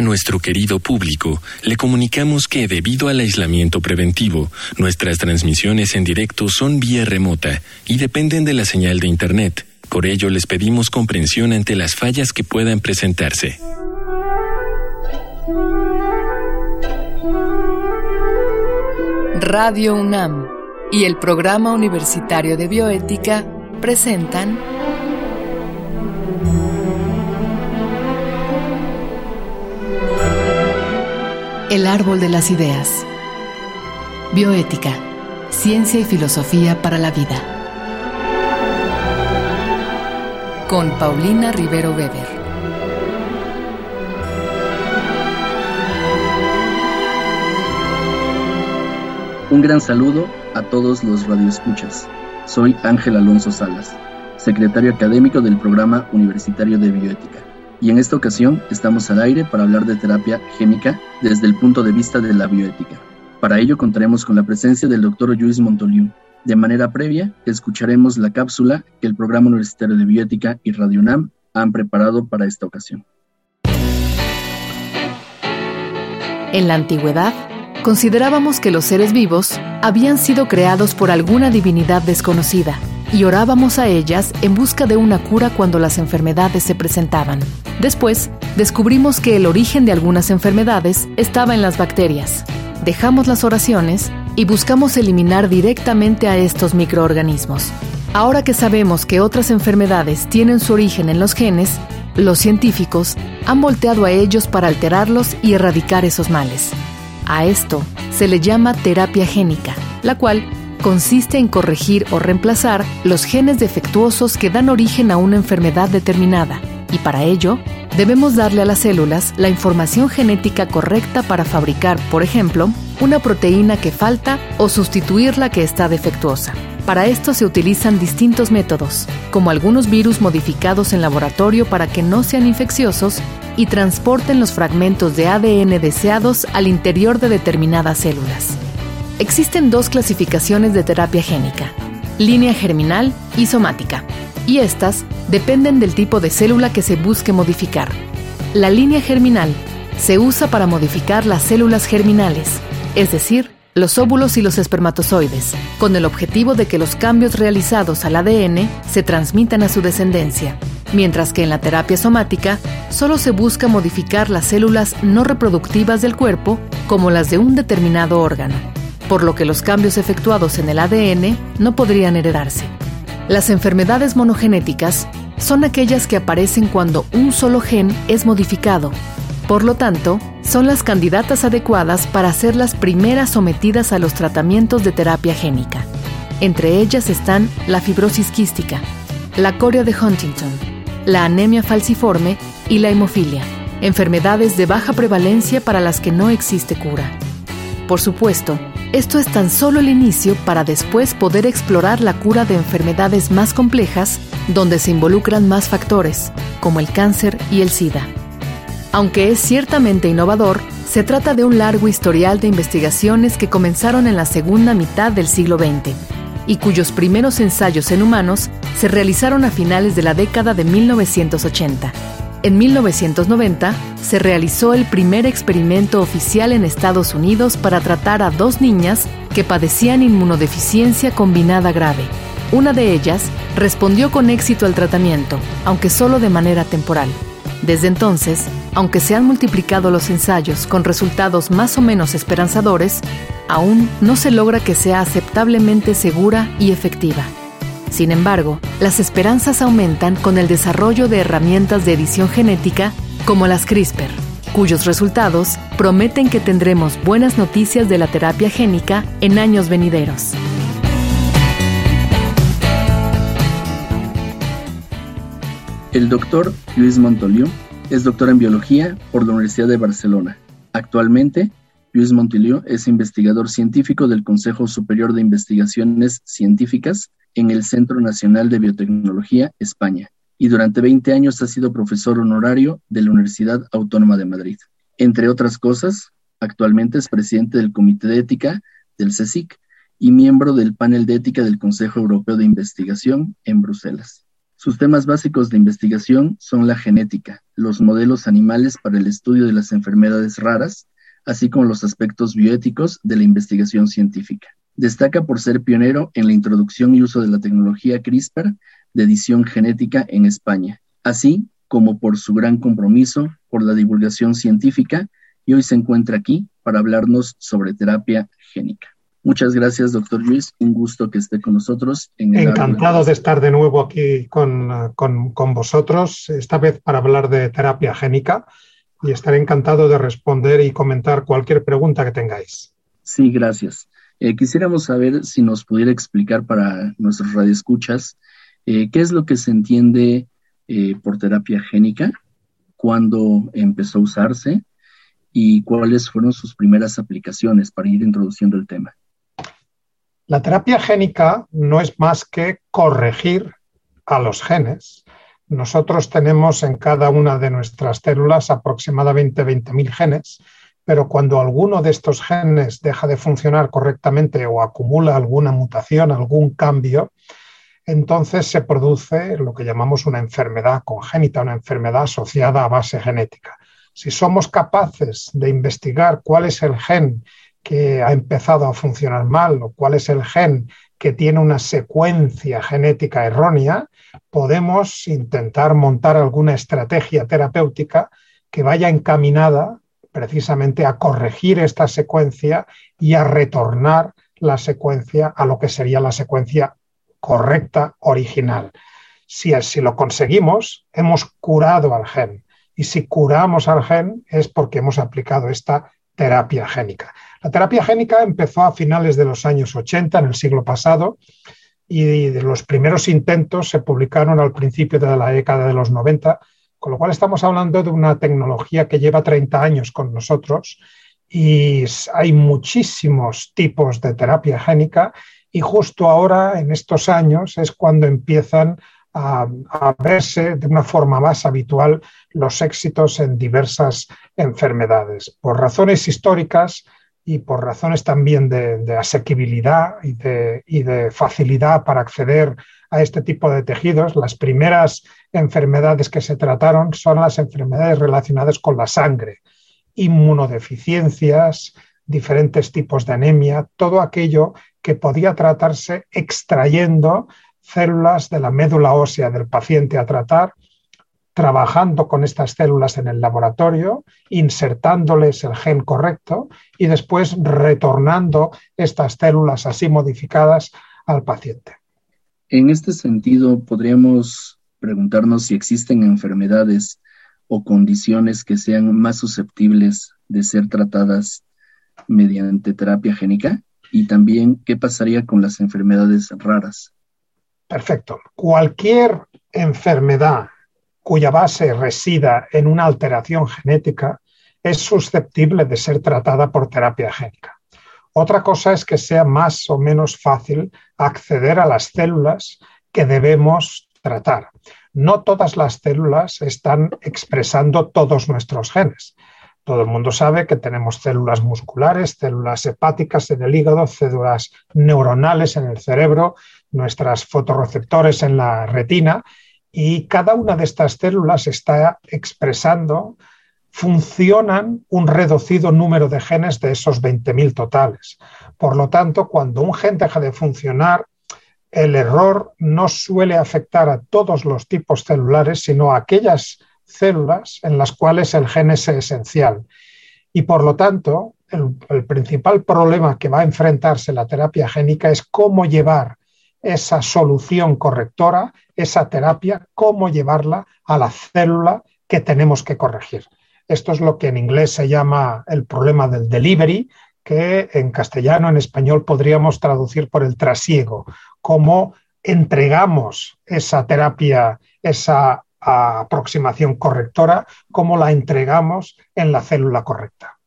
A nuestro querido público, le comunicamos que debido al aislamiento preventivo, nuestras transmisiones en directo son vía remota y dependen de la señal de Internet. Por ello, les pedimos comprensión ante las fallas que puedan presentarse. Radio UNAM y el Programa Universitario de Bioética presentan El árbol de las ideas. Bioética, ciencia y filosofía para la vida. Con Paulina Rivero Weber. Un gran saludo a todos los radioescuchas. Soy Ángel Alonso Salas, secretario académico del Programa Universitario de Bioética y en esta ocasión estamos al aire para hablar de terapia génica desde el punto de vista de la bioética. Para ello contaremos con la presencia del doctor Luis Montoliu. De manera previa, escucharemos la cápsula que el Programa Universitario de Bioética y Radio UNAM han preparado para esta ocasión. En la antigüedad, considerábamos que los seres vivos habían sido creados por alguna divinidad desconocida y orábamos a ellas en busca de una cura cuando las enfermedades se presentaban. Después, descubrimos que el origen de algunas enfermedades estaba en las bacterias. Dejamos las oraciones y buscamos eliminar directamente a estos microorganismos. Ahora que sabemos que otras enfermedades tienen su origen en los genes, los científicos han volteado a ellos para alterarlos y erradicar esos males. A esto se le llama terapia génica, la cual consiste en corregir o reemplazar los genes defectuosos que dan origen a una enfermedad determinada, y para ello debemos darle a las células la información genética correcta para fabricar, por ejemplo, una proteína que falta o sustituir la que está defectuosa. Para esto se utilizan distintos métodos, como algunos virus modificados en laboratorio para que no sean infecciosos y transporten los fragmentos de ADN deseados al interior de determinadas células. Existen dos clasificaciones de terapia génica, línea germinal y somática, y estas dependen del tipo de célula que se busque modificar. La línea germinal se usa para modificar las células germinales, es decir, los óvulos y los espermatozoides, con el objetivo de que los cambios realizados al ADN se transmitan a su descendencia, mientras que en la terapia somática solo se busca modificar las células no reproductivas del cuerpo como las de un determinado órgano por lo que los cambios efectuados en el ADN no podrían heredarse. Las enfermedades monogenéticas son aquellas que aparecen cuando un solo gen es modificado. Por lo tanto, son las candidatas adecuadas para ser las primeras sometidas a los tratamientos de terapia génica. Entre ellas están la fibrosis quística, la coria de Huntington, la anemia falciforme y la hemofilia, enfermedades de baja prevalencia para las que no existe cura. Por supuesto, esto es tan solo el inicio para después poder explorar la cura de enfermedades más complejas donde se involucran más factores, como el cáncer y el SIDA. Aunque es ciertamente innovador, se trata de un largo historial de investigaciones que comenzaron en la segunda mitad del siglo XX y cuyos primeros ensayos en humanos se realizaron a finales de la década de 1980 en 1990 se realizó el primer experimento oficial en Estados Unidos para tratar a dos niñas que padecían inmunodeficiencia combinada grave. Una de ellas respondió con éxito al tratamiento, aunque solo de manera temporal. Desde entonces, aunque se han multiplicado los ensayos con resultados más o menos esperanzadores, aún no se logra que sea aceptablemente segura y efectiva. Sin embargo, las esperanzas aumentan con el desarrollo de herramientas de edición genética como las CRISPR, cuyos resultados prometen que tendremos buenas noticias de la terapia génica en años venideros. El doctor Luis Montoliu es doctor en biología por la Universidad de Barcelona. Actualmente, Luis Montoliu es investigador científico del Consejo Superior de Investigaciones Científicas en el Centro Nacional de Biotecnología, España, y durante 20 años ha sido profesor honorario de la Universidad Autónoma de Madrid. Entre otras cosas, actualmente es presidente del Comité de Ética del CSIC y miembro del panel de ética del Consejo Europeo de Investigación en Bruselas. Sus temas básicos de investigación son la genética, los modelos animales para el estudio de las enfermedades raras, así como los aspectos bioéticos de la investigación científica. Destaca por ser pionero en la introducción y uso de la tecnología CRISPR de edición genética en España, así como por su gran compromiso por la divulgación científica y hoy se encuentra aquí para hablarnos sobre terapia génica. Muchas gracias, doctor Luis. Un gusto que esté con nosotros. En Encantado de estar de nuevo aquí con, con, vosotros, esta vez para hablar de terapia génica y estaré encantado de responder y comentar cualquier pregunta que tengáis. Sí, gracias. Eh, quisiéramos saber si nos pudiera explicar para nuestros radioescuchas eh, qué es lo que se entiende eh, por terapia génica, cuándo empezó a usarse y cuáles fueron sus primeras aplicaciones para ir introduciendo el tema. La terapia génica no es más que corregir a los genes. Nosotros tenemos en cada una de nuestras células aproximadamente 20.000 genes, pero cuando alguno de estos genes deja de funcionar correctamente o acumula alguna mutación, algún cambio, entonces se produce lo que llamamos una enfermedad congénita, una enfermedad asociada a base genética. Si somos capaces de investigar cuál es el gen que ha empezado a funcionar mal o cuál es el gen que tiene una secuencia genética errónea, podemos intentar montar alguna estrategia terapéutica que vaya encaminada precisamente a corregir esta secuencia y a retornar la secuencia a lo que sería la secuencia correcta, original. Si así lo conseguimos, hemos curado al gen. Y si curamos al gen es porque hemos aplicado esta terapia génica. La terapia génica empezó a finales de los años 80, en el siglo pasado, y los primeros intentos se publicaron al principio de la década de los 90, con lo cual estamos hablando de una tecnología que lleva 30 años con nosotros y hay muchísimos tipos de terapia génica y justo ahora, en estos años, es cuando empiezan a, a, verse de una forma más habitual los éxitos en diversas enfermedades. Por razones históricas, y por razones también de, asequibilidad y de, y de, facilidad para acceder a este tipo de tejidos, las primeras enfermedades que se trataron son las enfermedades relacionadas con la sangre, inmunodeficiencias, diferentes tipos de anemia, todo aquello que podía tratarse extrayendo células de la médula ósea del paciente a tratar trabajando con estas células en el laboratorio, insertándoles el gen correcto y después retornando estas células así modificadas al paciente. En este sentido, podríamos preguntarnos si existen enfermedades o condiciones que sean más susceptibles de ser tratadas mediante terapia génica y también qué pasaría con las enfermedades raras. Perfecto. Cualquier enfermedad cuya base resida en una alteración genética es susceptible de ser tratada por terapia génica. Otra cosa es que sea más o menos fácil acceder a las células que debemos tratar. No todas las células están expresando todos nuestros genes. Todo el mundo sabe que tenemos células musculares, células hepáticas en el hígado, células neuronales en el cerebro, nuestras fotorreceptores en la retina y cada una de estas células está expresando, funcionan un reducido número de genes de esos 20.000 totales. Por lo tanto, cuando un gen deja de funcionar, el error no suele afectar a todos los tipos celulares, sino a aquellas células en las cuales el gen es esencial. Y por lo tanto, el, el principal problema que va a enfrentarse la terapia génica es cómo llevar esa solución correctora, esa terapia, cómo llevarla a la célula que tenemos que corregir. Esto es lo que en inglés se llama el problema del delivery, que en castellano, en español podríamos traducir por el trasiego, cómo entregamos esa terapia, esa aproximación correctora, cómo la entregamos en la célula correcta.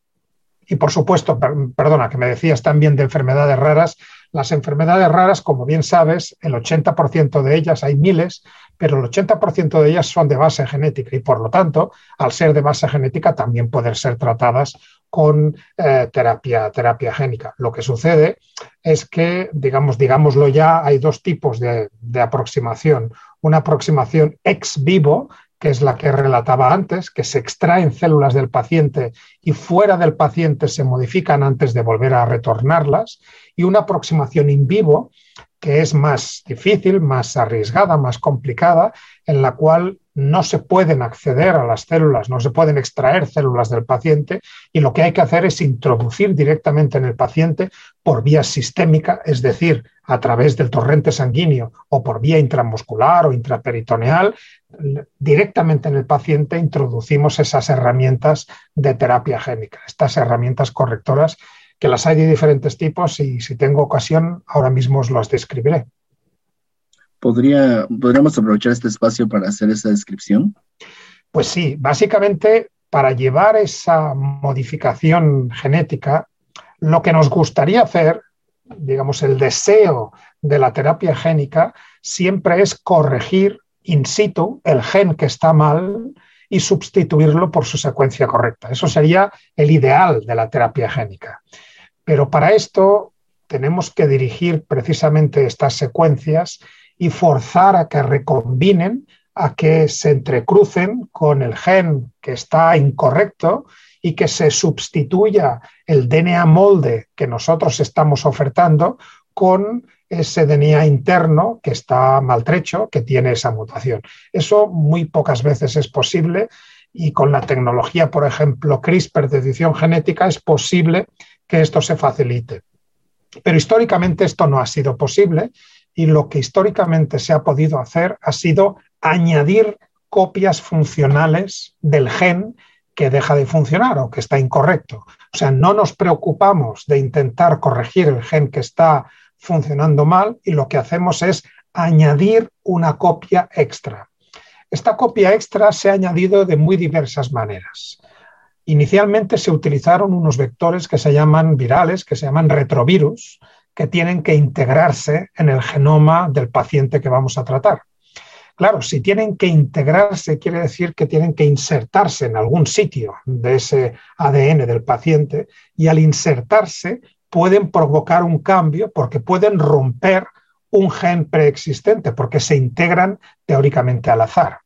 Y por supuesto, perdona, que me decías también de enfermedades raras, las enfermedades raras, como bien sabes, el 80% de ellas, hay miles, pero el 80% de ellas son de base genética y por lo tanto, al ser de base genética, también pueden ser tratadas con eh, terapia, terapia génica. Lo que sucede es que, digamos, digámoslo ya, hay dos tipos de, de aproximación. una aproximación ex vivo, que es la que relataba antes, que se extraen células del paciente y fuera del paciente se modifican antes de volver a retornarlas, y una aproximación in vivo, que es más difícil, más arriesgada, más complicada, en la cual no se pueden acceder a las células, no se pueden extraer células del paciente y lo que hay que hacer es introducir directamente en el paciente por vía sistémica, es decir, a través del torrente sanguíneo o por vía intramuscular o intraperitoneal, directamente en el paciente introducimos esas herramientas de terapia génica, estas herramientas correctoras que las hay de diferentes tipos y si tengo ocasión ahora mismo os las describiré. ¿Podría, ¿Podríamos aprovechar este espacio para hacer esa descripción? Pues sí, básicamente para llevar esa modificación genética, lo que nos gustaría hacer, digamos, el deseo de la terapia génica, siempre es corregir in situ el gen que está mal y sustituirlo por su secuencia correcta. Eso sería el ideal de la terapia génica. Pero para esto tenemos que dirigir precisamente estas secuencias y forzar a que recombinen, a que se entrecrucen con el gen que está incorrecto y que se sustituya el DNA molde que nosotros estamos ofertando con ese DNA interno que está maltrecho, que tiene esa mutación. Eso muy pocas veces es posible y con la tecnología, por ejemplo, CRISPR de edición genética, es posible que esto se facilite. Pero históricamente esto no ha sido posible y lo que históricamente se ha podido hacer ha sido añadir copias funcionales del gen que deja de funcionar o que está incorrecto. O sea, no nos preocupamos de intentar corregir el gen que está funcionando mal y lo que hacemos es añadir una copia extra. Esta copia extra se ha añadido de muy diversas maneras. Inicialmente se utilizaron unos vectores que se llaman virales, que se llaman retrovirus, que tienen que integrarse en el genoma del paciente que vamos a tratar. Claro, si tienen que integrarse, quiere decir que tienen que insertarse en algún sitio de ese ADN del paciente y al insertarse pueden provocar un cambio porque pueden romper un gen preexistente porque se integran teóricamente al azar.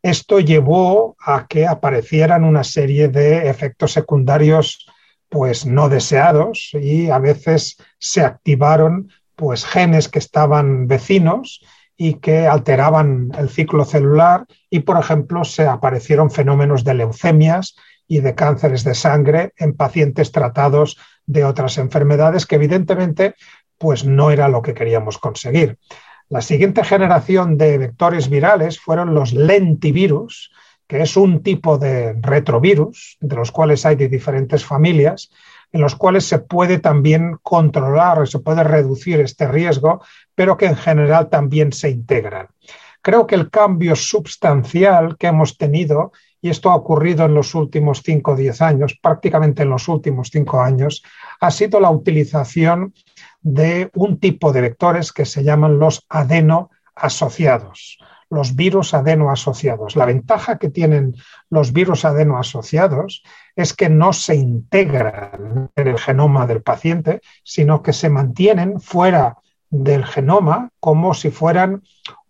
Esto llevó a que aparecieran una serie de efectos secundarios pues no deseados y a veces se activaron pues genes que estaban vecinos y que alteraban el ciclo celular y por ejemplo se aparecieron fenómenos de leucemias y de cánceres de sangre en pacientes tratados de otras enfermedades que evidentemente pues no era lo que queríamos conseguir. La siguiente generación de vectores virales fueron los lentivirus, que es un tipo de retrovirus, de los cuales hay de diferentes familias, en los cuales se puede también controlar o se puede reducir este riesgo, pero que en general también se integran. Creo que el cambio sustancial que hemos tenido, y esto ha ocurrido en los últimos 5 o 10 años, prácticamente en los últimos 5 años, ha sido la utilización de un tipo de vectores que se llaman los adeno asociados los virus adenoasociados. La ventaja que tienen los virus adenoasociados es que no se integran en el genoma del paciente, sino que se mantienen fuera del genoma como si fueran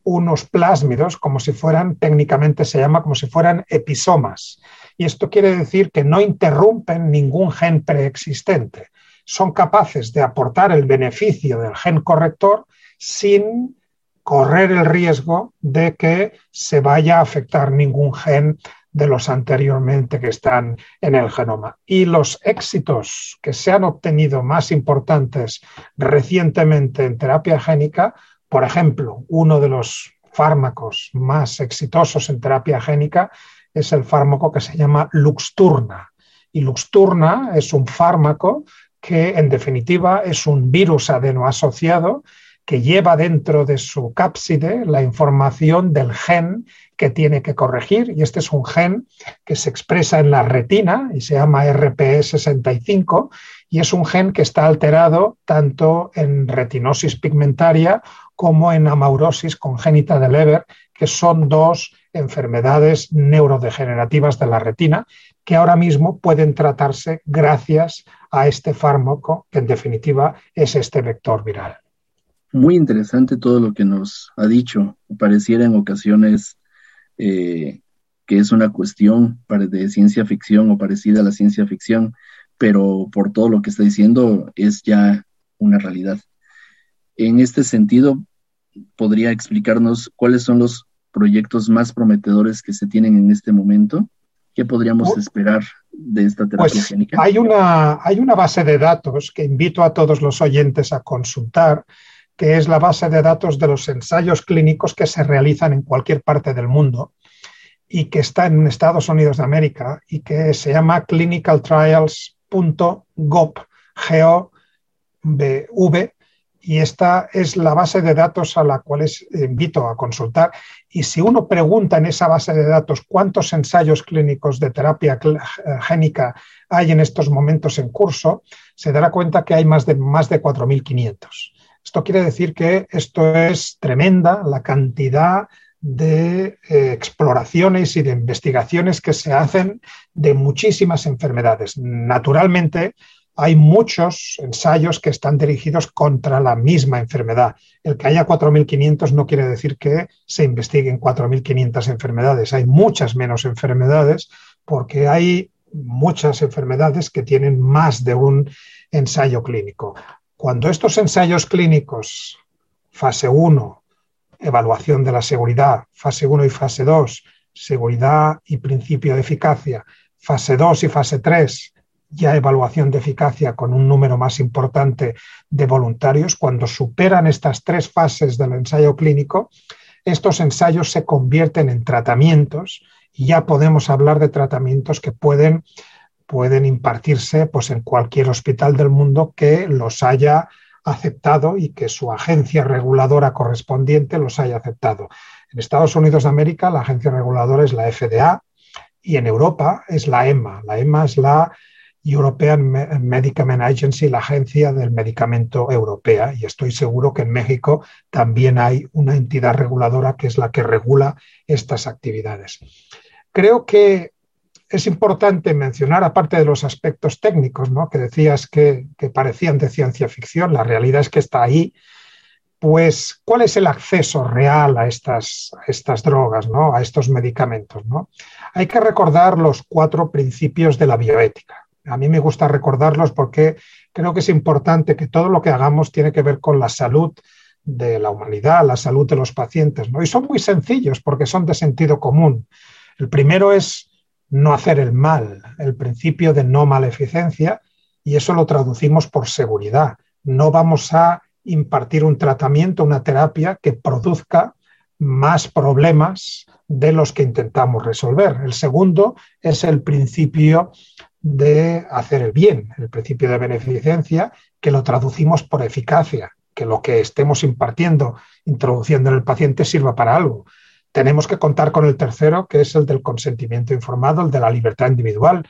unos plásmidos, como si fueran, técnicamente se llama como si fueran episomas. Y esto quiere decir que no interrumpen ningún gen preexistente. Son capaces de aportar el beneficio del gen corrector sin correr el riesgo de que se vaya a afectar ningún gen de los anteriormente que están en el genoma. Y los éxitos que se han obtenido más importantes recientemente en terapia génica, por ejemplo, uno de los fármacos más exitosos en terapia génica es el fármaco que se llama Luxturna. Y Luxturna es un fármaco que en definitiva es un virus adenoasociado que lleva dentro de su cápside la información del gen que tiene que corregir. Y este es un gen que se expresa en la retina y se llama RPE65 y es un gen que está alterado tanto en retinosis pigmentaria como en amaurosis congénita de Leber, que son dos enfermedades neurodegenerativas de la retina que ahora mismo pueden tratarse gracias a este fármaco, que en definitiva es este vector viral. muy interesante todo lo que nos ha dicho. Pareciera en ocasiones eh, que es una cuestión de ciencia ficción o parecida a la ciencia ficción, pero por todo lo que está diciendo es ya una realidad. En este sentido, ¿podría explicarnos cuáles son los proyectos más prometedores que se tienen en este momento? ¿Qué podríamos oh. esperar de esta terapia pues Hay una, hay una base de datos que invito a todos los oyentes a consultar, que es la base de datos de los ensayos clínicos que se realizan en cualquier parte del mundo y que está en Estados Unidos de América y que se llama clinicaltrials.gov, y esta es la base de datos a la cual les invito a consultar. Y si uno pregunta en esa base de datos cuántos ensayos clínicos de terapia génica hay en estos momentos en curso, se dará cuenta que hay más de, más de 4.500. Esto quiere decir que esto es tremenda la cantidad de eh, exploraciones y de investigaciones que se hacen de muchísimas enfermedades. Naturalmente, hay muchos ensayos que están dirigidos contra la misma enfermedad. El que haya 4.500 no quiere decir que se investiguen 4.500 enfermedades. Hay muchas menos enfermedades porque hay muchas enfermedades que tienen más de un ensayo clínico. Cuando estos ensayos clínicos, fase 1, evaluación de la seguridad, fase 1 y fase 2, seguridad y principio de eficacia, fase 2 y fase 3, ya evaluación de eficacia con un número más importante de voluntarios, cuando superan estas tres fases del ensayo clínico, estos ensayos se convierten en tratamientos y ya podemos hablar de tratamientos que pueden pueden impartirse pues, en cualquier hospital del mundo que los haya aceptado y que su agencia reguladora correspondiente los haya aceptado. En Estados Unidos de América la agencia reguladora es la FDA y en Europa es la EMA. La EMA es la European Medicament Agency, la agencia del medicamento europea, y estoy seguro que en México también hay una entidad reguladora que es la que regula estas actividades. Creo que es importante mencionar, aparte de los aspectos técnicos, ¿no? que decías que, parecían de ciencia ficción, la realidad es que está ahí, pues cuál es el acceso real a estas, estas drogas, ¿no? a estos medicamentos. ¿no? Hay que recordar los cuatro principios de la bioética. A mí me gusta recordarlos porque creo que es importante que todo lo que hagamos tiene que ver con la salud de la humanidad, la salud de los pacientes. ¿no? Y son muy sencillos porque son de sentido común. El primero es no hacer el mal, el principio de no maleficencia, y eso lo traducimos por seguridad. No vamos a impartir un tratamiento, una terapia que produzca más problemas de los que intentamos resolver. El segundo es el principio de hacer el bien, el principio de beneficencia, que lo traducimos por eficacia, que lo que estemos impartiendo, introduciendo en el paciente sirva para algo tenemos que contar con el tercero, que es el del consentimiento informado, el de la libertad individual.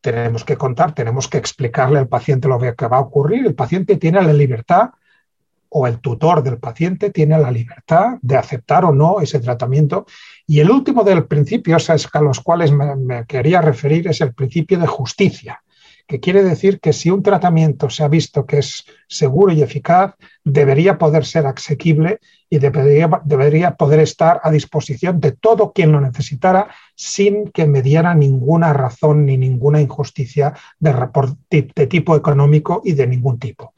Tenemos que contar, tenemos que explicarle al paciente lo que va a ocurrir. El paciente tiene la libertad o el tutor del paciente tiene la libertad de aceptar o no ese tratamiento. Y el último del principio, a los cuales me, quería referir, es el principio de justicia que quiere decir que si un tratamiento se ha visto que es seguro y eficaz, debería poder ser asequible y debería, poder estar a disposición de todo quien lo necesitara sin que mediara ninguna razón ni ninguna injusticia de tipo económico y de ningún tipo.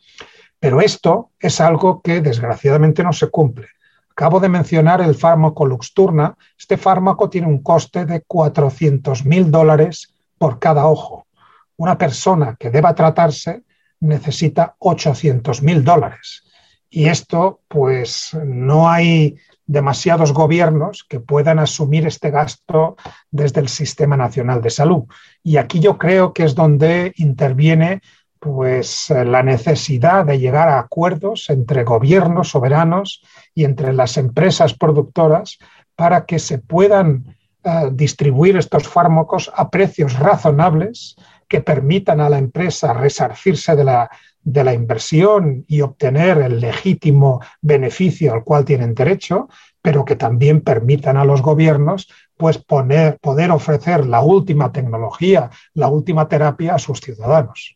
Pero esto es algo que desgraciadamente no se cumple. Acabo de mencionar el fármaco Luxturna. Este fármaco tiene un coste de 400 mil dólares por cada ojo una persona que deba tratarse necesita 800 mil dólares. Y esto, pues no hay demasiados gobiernos que puedan asumir este gasto desde el Sistema Nacional de Salud. Y aquí yo creo que es donde interviene pues la necesidad de llegar a acuerdos entre gobiernos soberanos y entre las empresas productoras para que se puedan eh, distribuir estos fármacos a precios razonables que permitan a la empresa resarcirse de la, de la inversión y obtener el legítimo beneficio al cual tienen derecho, pero que también permitan a los gobiernos pues poner, poder ofrecer la última tecnología, la última terapia a sus ciudadanos.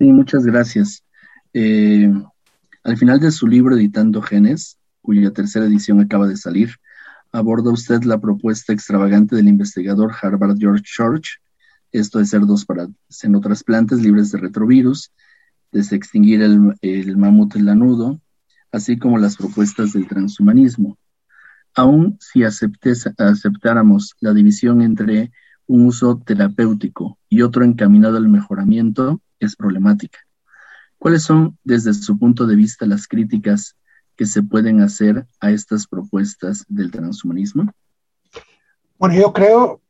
Sí, muchas gracias. Eh, Al final de su libro Editando Genes, cuya tercera edición acaba de salir, aborda usted la propuesta extravagante del investigador Harvard George Church, esto de ser dos para xenotrasplantes libres de retrovirus, desextinguir el, el mamut lanudo, así como las propuestas del transhumanismo. Aún si aceptáramos la división entre un uso terapéutico y otro encaminado al mejoramiento, es problemática. ¿Cuáles son, desde su punto de vista, las críticas que se pueden hacer a estas propuestas del transhumanismo? Bueno, yo creo,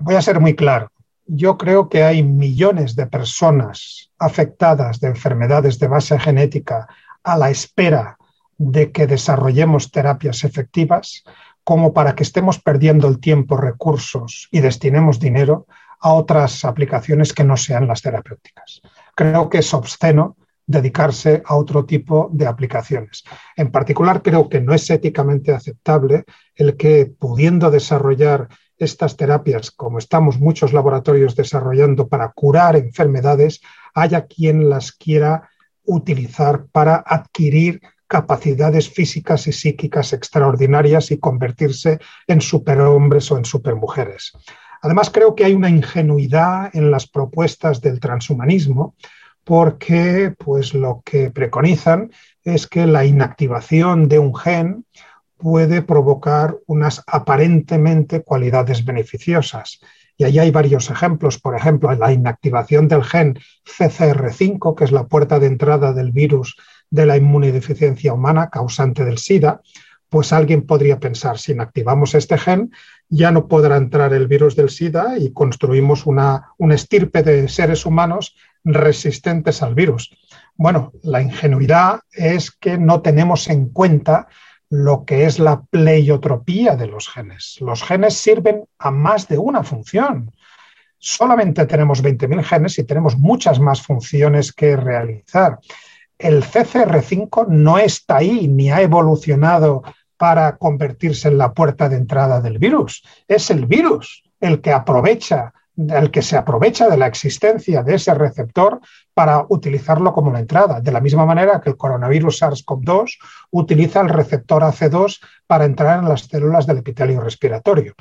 voy a ser muy claro, yo creo que hay millones de personas afectadas de enfermedades de base genética a la espera de que desarrollemos terapias efectivas como para que estemos perdiendo el tiempo, recursos y destinemos dinero a otras aplicaciones que no sean las terapéuticas. Creo que es obsceno dedicarse a otro tipo de aplicaciones. En particular, creo que no es éticamente aceptable el que pudiendo desarrollar estas terapias, como estamos muchos laboratorios desarrollando para curar enfermedades, haya quien las quiera utilizar para adquirir capacidades físicas y psíquicas extraordinarias y convertirse en superhombres o en supermujeres. Además, creo que hay una ingenuidad en las propuestas del transhumanismo porque pues, lo que preconizan es que la inactivación de un gen puede provocar unas aparentemente cualidades beneficiosas. Y ahí hay varios ejemplos. Por ejemplo, la inactivación del gen CCR5, que es la puerta de entrada del virus de la inmunodeficiencia humana causante del SIDA, pues alguien podría pensar, si inactivamos este gen, ya no podrá entrar el virus del SIDA y construimos una, un estirpe de seres humanos resistentes al virus. Bueno, la ingenuidad es que no tenemos en cuenta lo que es la pleiotropía de los genes. Los genes sirven a más de una función. Solamente tenemos 20.000 genes y tenemos muchas más funciones que realizar. El CCR5 no está ahí ni ha evolucionado para convertirse en la puerta de entrada del virus. Es el virus el que aprovecha el que se aprovecha de la existencia de ese receptor para utilizarlo como la entrada, de la misma manera que el coronavirus SARS-CoV-2 utiliza el receptor AC2 para entrar en las células del epitelio respiratorio.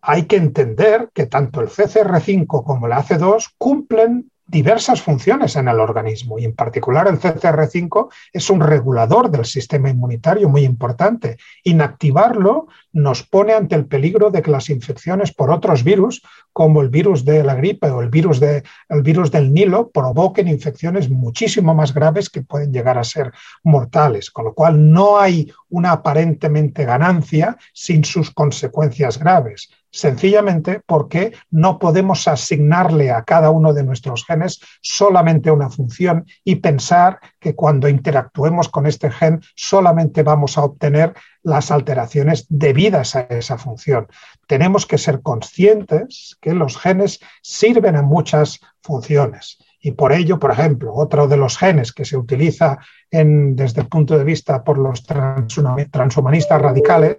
Hay que entender que tanto el CCR5 como el AC2 cumplen diversas funciones en el organismo y en particular el CCR5 es un regulador del sistema inmunitario muy importante. Inactivarlo nos pone ante el peligro de que las infecciones por otros virus, como el virus de la gripe o el virus, de, el virus del Nilo, provoquen infecciones muchísimo más graves que pueden llegar a ser mortales, con lo cual no hay una aparentemente ganancia sin sus consecuencias graves. Sencillamente porque no podemos asignarle a cada uno de nuestros genes solamente una función y pensar que cuando interactuemos con este gen solamente vamos a obtener las alteraciones debidas a esa función. Tenemos que ser conscientes que los genes sirven a muchas funciones. Y por ello, por ejemplo, otro de los genes que se utiliza desde el punto de vista por los transhumanistas radicales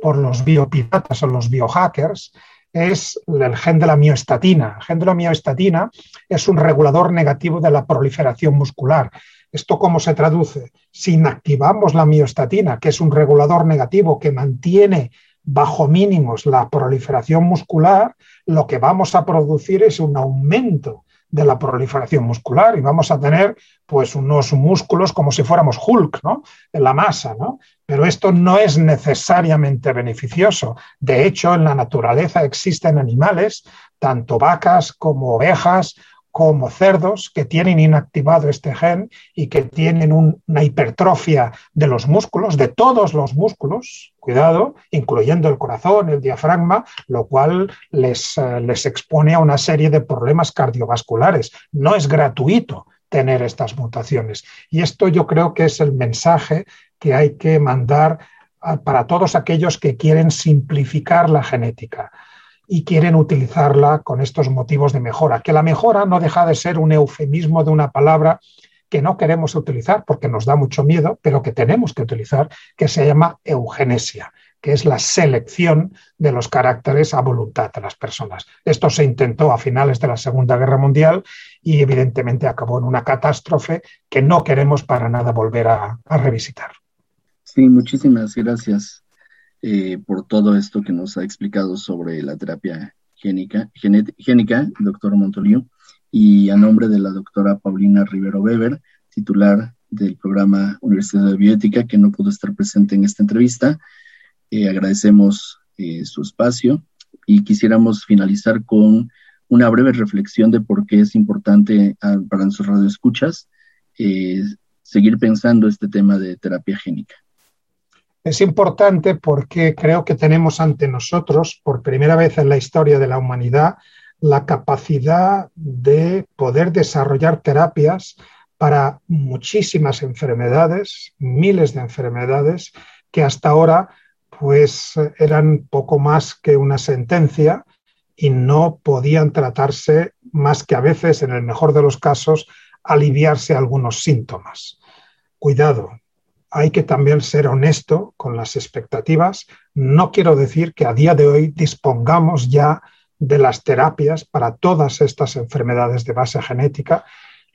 por los biopiratas o los biohackers es el gen de la mioestatina. El gen de la mioestatina es un regulador negativo de la proliferación muscular. ¿Esto cómo se traduce? Si inactivamos la mioestatina, que es un regulador negativo que mantiene bajo mínimos la proliferación muscular, lo que vamos a producir es un aumento de la proliferación muscular y vamos a tener pues unos músculos como si fuéramos Hulk, ¿no? En la masa, ¿no? Pero esto no es necesariamente beneficioso. De hecho, en la naturaleza existen animales, tanto vacas como ovejas como cerdos que tienen inactivado este gen y que tienen una hipertrofia de los músculos, de todos los músculos, cuidado, incluyendo el corazón, el diafragma, lo cual les, eh, les expone a una serie de problemas cardiovasculares. No es gratuito tener estas mutaciones. Y esto yo creo que es el mensaje que hay que mandar para todos aquellos que quieren simplificar la genética y quieren utilizarla con estos motivos de mejora, que la mejora no deja de ser un eufemismo de una palabra que no queremos utilizar porque nos da mucho miedo, pero que tenemos que utilizar, que se llama eugenesia. que es la selección de los caracteres a voluntad de las personas. Esto se intentó a finales de la Segunda Guerra Mundial y evidentemente acabó en una catástrofe que no queremos para nada volver a, revisitar. Sí, muchísimas gracias eh, por todo esto que nos ha explicado sobre la terapia génica, doctor Montoliu, y a nombre de la doctora Paulina Rivero Weber, titular del programa Universidad de Bioética, que no pudo estar presente en esta entrevista. Eh, agradecemos eh, su espacio y quisiéramos finalizar con una breve reflexión de por qué es importante ah, para nuestros radioescuchas seguir pensando este tema de terapia génica. Es importante porque creo que tenemos ante nosotros, por primera vez en la historia de la humanidad, la capacidad de poder desarrollar terapias para muchísimas enfermedades, miles de enfermedades que hasta ahora pues eran poco más que una sentencia y no podían tratarse más que a veces, en el mejor de los casos, aliviarse algunos síntomas. Cuidado, hay que también ser honesto con las expectativas. No quiero decir que a día de hoy dispongamos ya de las terapias para todas estas enfermedades de base genética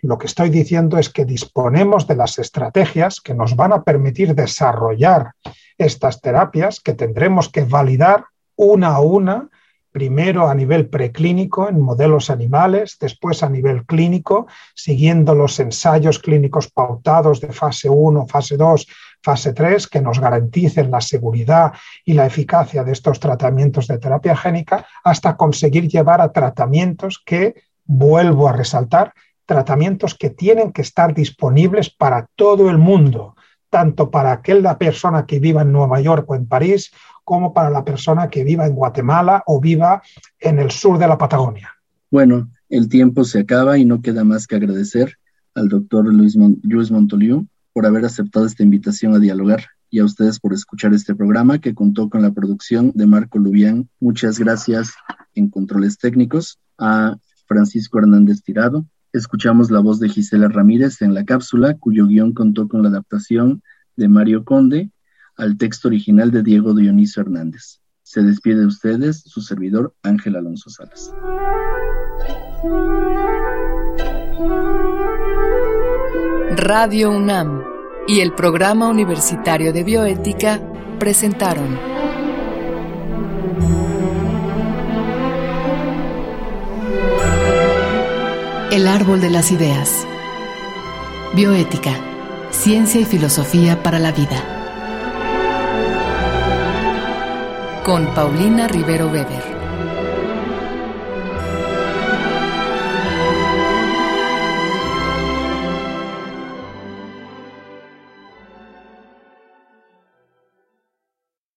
lo que estoy diciendo es que disponemos de las estrategias que nos van a permitir desarrollar estas terapias que tendremos que validar una a una, primero a nivel preclínico en modelos animales, después a nivel clínico, siguiendo los ensayos clínicos pautados de fase 1, fase 2, fase 3, que nos garanticen la seguridad y la eficacia de estos tratamientos de terapia génica, hasta conseguir llevar a tratamientos que, vuelvo a resaltar, tratamientos que tienen que estar disponibles para todo el mundo, tanto para aquella persona que viva en Nueva York o en París, como para la persona que viva en Guatemala o viva en el sur de la Patagonia. Bueno, el tiempo se acaba y no queda más que agradecer al doctor Luis, Luis Montoliu por haber aceptado esta invitación a dialogar y a ustedes por escuchar este programa que contó con la producción de Marco Lubián. Muchas gracias en controles técnicos a Francisco Hernández Tirado, Escuchamos la voz de Gisela Ramírez en la cápsula, cuyo guion contó con la adaptación de Mario Conde al texto original de Diego Dionisio Hernández. Se despide de ustedes su servidor Ángel Alonso Salas. Radio UNAM y el Programa Universitario de Bioética presentaron El árbol de las ideas. Bioética, ciencia y filosofía para la vida. Con Paulina Rivero Weber.